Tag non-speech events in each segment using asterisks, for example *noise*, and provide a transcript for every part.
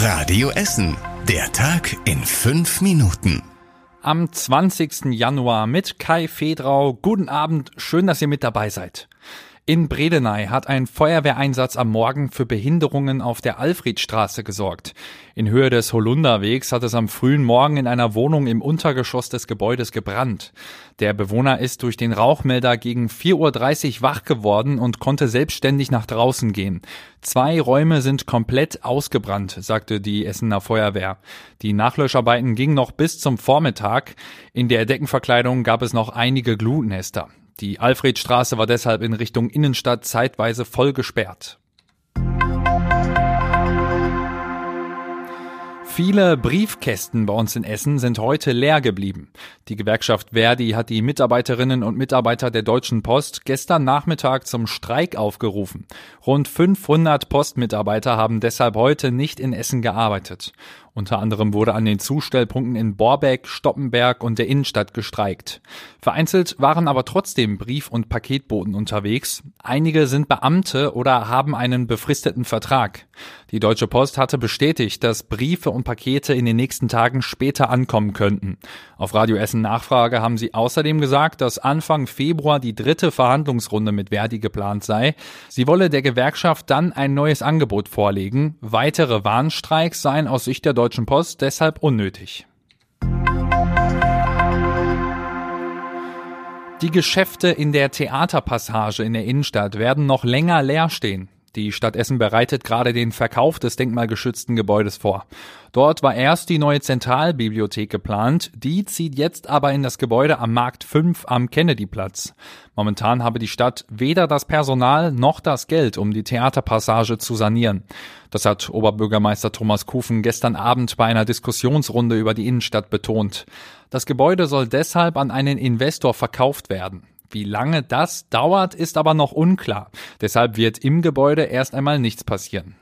Radio Essen. Der Tag in fünf Minuten. Am 20. Januar mit Kai Fedrau. Guten Abend, schön, dass ihr mit dabei seid. In Bredeney hat ein Feuerwehreinsatz am Morgen für Behinderungen auf der Alfredstraße gesorgt. In Höhe des Holunderwegs hat es am frühen Morgen in einer Wohnung im Untergeschoss des Gebäudes gebrannt. Der Bewohner ist durch den Rauchmelder gegen 4.30 Uhr wach geworden und konnte selbstständig nach draußen gehen. Zwei Räume sind komplett ausgebrannt, sagte die Essener Feuerwehr. Die Nachlöscharbeiten gingen noch bis zum Vormittag. In der Deckenverkleidung gab es noch einige Glutnester. Die Alfredstraße war deshalb in Richtung Innenstadt zeitweise voll gesperrt. Viele Briefkästen bei uns in Essen sind heute leer geblieben. Die Gewerkschaft Verdi hat die Mitarbeiterinnen und Mitarbeiter der Deutschen Post gestern Nachmittag zum Streik aufgerufen. Rund 500 Postmitarbeiter haben deshalb heute nicht in Essen gearbeitet. Unter anderem wurde an den Zustellpunkten in Borbeck, Stoppenberg und der Innenstadt gestreikt. Vereinzelt waren aber trotzdem Brief- und Paketboten unterwegs. Einige sind Beamte oder haben einen befristeten Vertrag. Die Deutsche Post hatte bestätigt, dass Briefe und Pakete in den nächsten Tagen später ankommen könnten. Auf Radio Essen Nachfrage haben sie außerdem gesagt, dass Anfang Februar die dritte Verhandlungsrunde mit Verdi geplant sei. Sie wolle der Gewerkschaft dann ein neues Angebot vorlegen. Weitere Warnstreiks seien aus Sicht der Deutschen Post deshalb unnötig. Die Geschäfte in der Theaterpassage in der Innenstadt werden noch länger leer stehen. Die Stadt Essen bereitet gerade den Verkauf des denkmalgeschützten Gebäudes vor. Dort war erst die neue Zentralbibliothek geplant, die zieht jetzt aber in das Gebäude am Markt 5 am Kennedyplatz. Momentan habe die Stadt weder das Personal noch das Geld, um die Theaterpassage zu sanieren. Das hat Oberbürgermeister Thomas Kufen gestern Abend bei einer Diskussionsrunde über die Innenstadt betont. Das Gebäude soll deshalb an einen Investor verkauft werden. Wie lange das dauert, ist aber noch unklar. Deshalb wird im Gebäude erst einmal nichts passieren.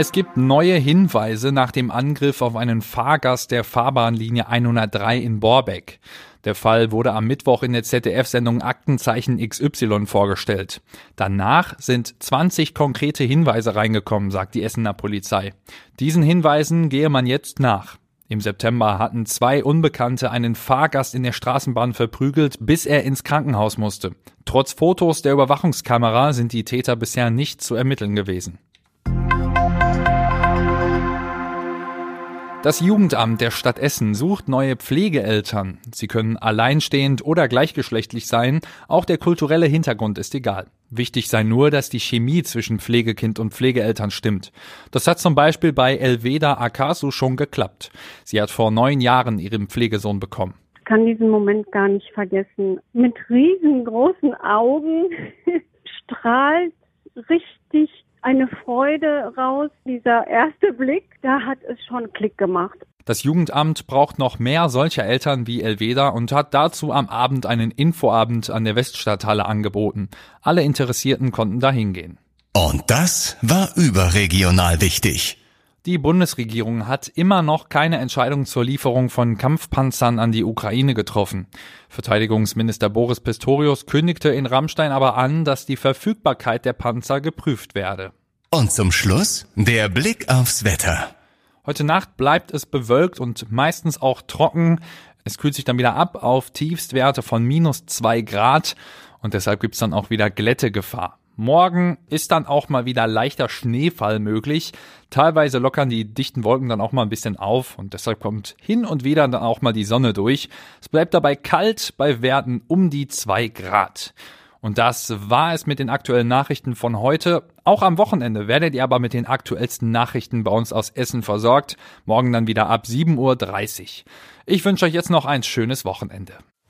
Es gibt neue Hinweise nach dem Angriff auf einen Fahrgast der Fahrbahnlinie 103 in Borbeck. Der Fall wurde am Mittwoch in der ZDF-Sendung Aktenzeichen XY vorgestellt. Danach sind 20 konkrete Hinweise reingekommen, sagt die Essener Polizei. Diesen Hinweisen gehe man jetzt nach. Im September hatten zwei Unbekannte einen Fahrgast in der Straßenbahn verprügelt, bis er ins Krankenhaus musste. Trotz Fotos der Überwachungskamera sind die Täter bisher nicht zu ermitteln gewesen. Das Jugendamt der Stadt Essen sucht neue Pflegeeltern. Sie können alleinstehend oder gleichgeschlechtlich sein, auch der kulturelle Hintergrund ist egal. Wichtig sei nur, dass die Chemie zwischen Pflegekind und Pflegeeltern stimmt. Das hat zum Beispiel bei Elveda Akasu schon geklappt. Sie hat vor neun Jahren ihren Pflegesohn bekommen. Ich kann diesen Moment gar nicht vergessen. Mit riesengroßen Augen *laughs* strahlt richtig eine Freude raus. Dieser erste Blick, da hat es schon Klick gemacht. Das Jugendamt braucht noch mehr solcher Eltern wie Elveda und hat dazu am Abend einen Infoabend an der Weststadthalle angeboten. Alle Interessierten konnten da hingehen. Und das war überregional wichtig. Die Bundesregierung hat immer noch keine Entscheidung zur Lieferung von Kampfpanzern an die Ukraine getroffen. Verteidigungsminister Boris Pistorius kündigte in Rammstein aber an, dass die Verfügbarkeit der Panzer geprüft werde. Und zum Schluss der Blick aufs Wetter. Heute Nacht bleibt es bewölkt und meistens auch trocken. Es kühlt sich dann wieder ab auf Tiefstwerte von minus zwei Grad und deshalb gibt's dann auch wieder Glättegefahr. Morgen ist dann auch mal wieder leichter Schneefall möglich. Teilweise lockern die dichten Wolken dann auch mal ein bisschen auf und deshalb kommt hin und wieder dann auch mal die Sonne durch. Es bleibt dabei kalt bei Werten um die zwei Grad. Und das war es mit den aktuellen Nachrichten von heute. Auch am Wochenende werdet ihr aber mit den aktuellsten Nachrichten bei uns aus Essen versorgt. Morgen dann wieder ab 7.30 Uhr. Ich wünsche euch jetzt noch ein schönes Wochenende.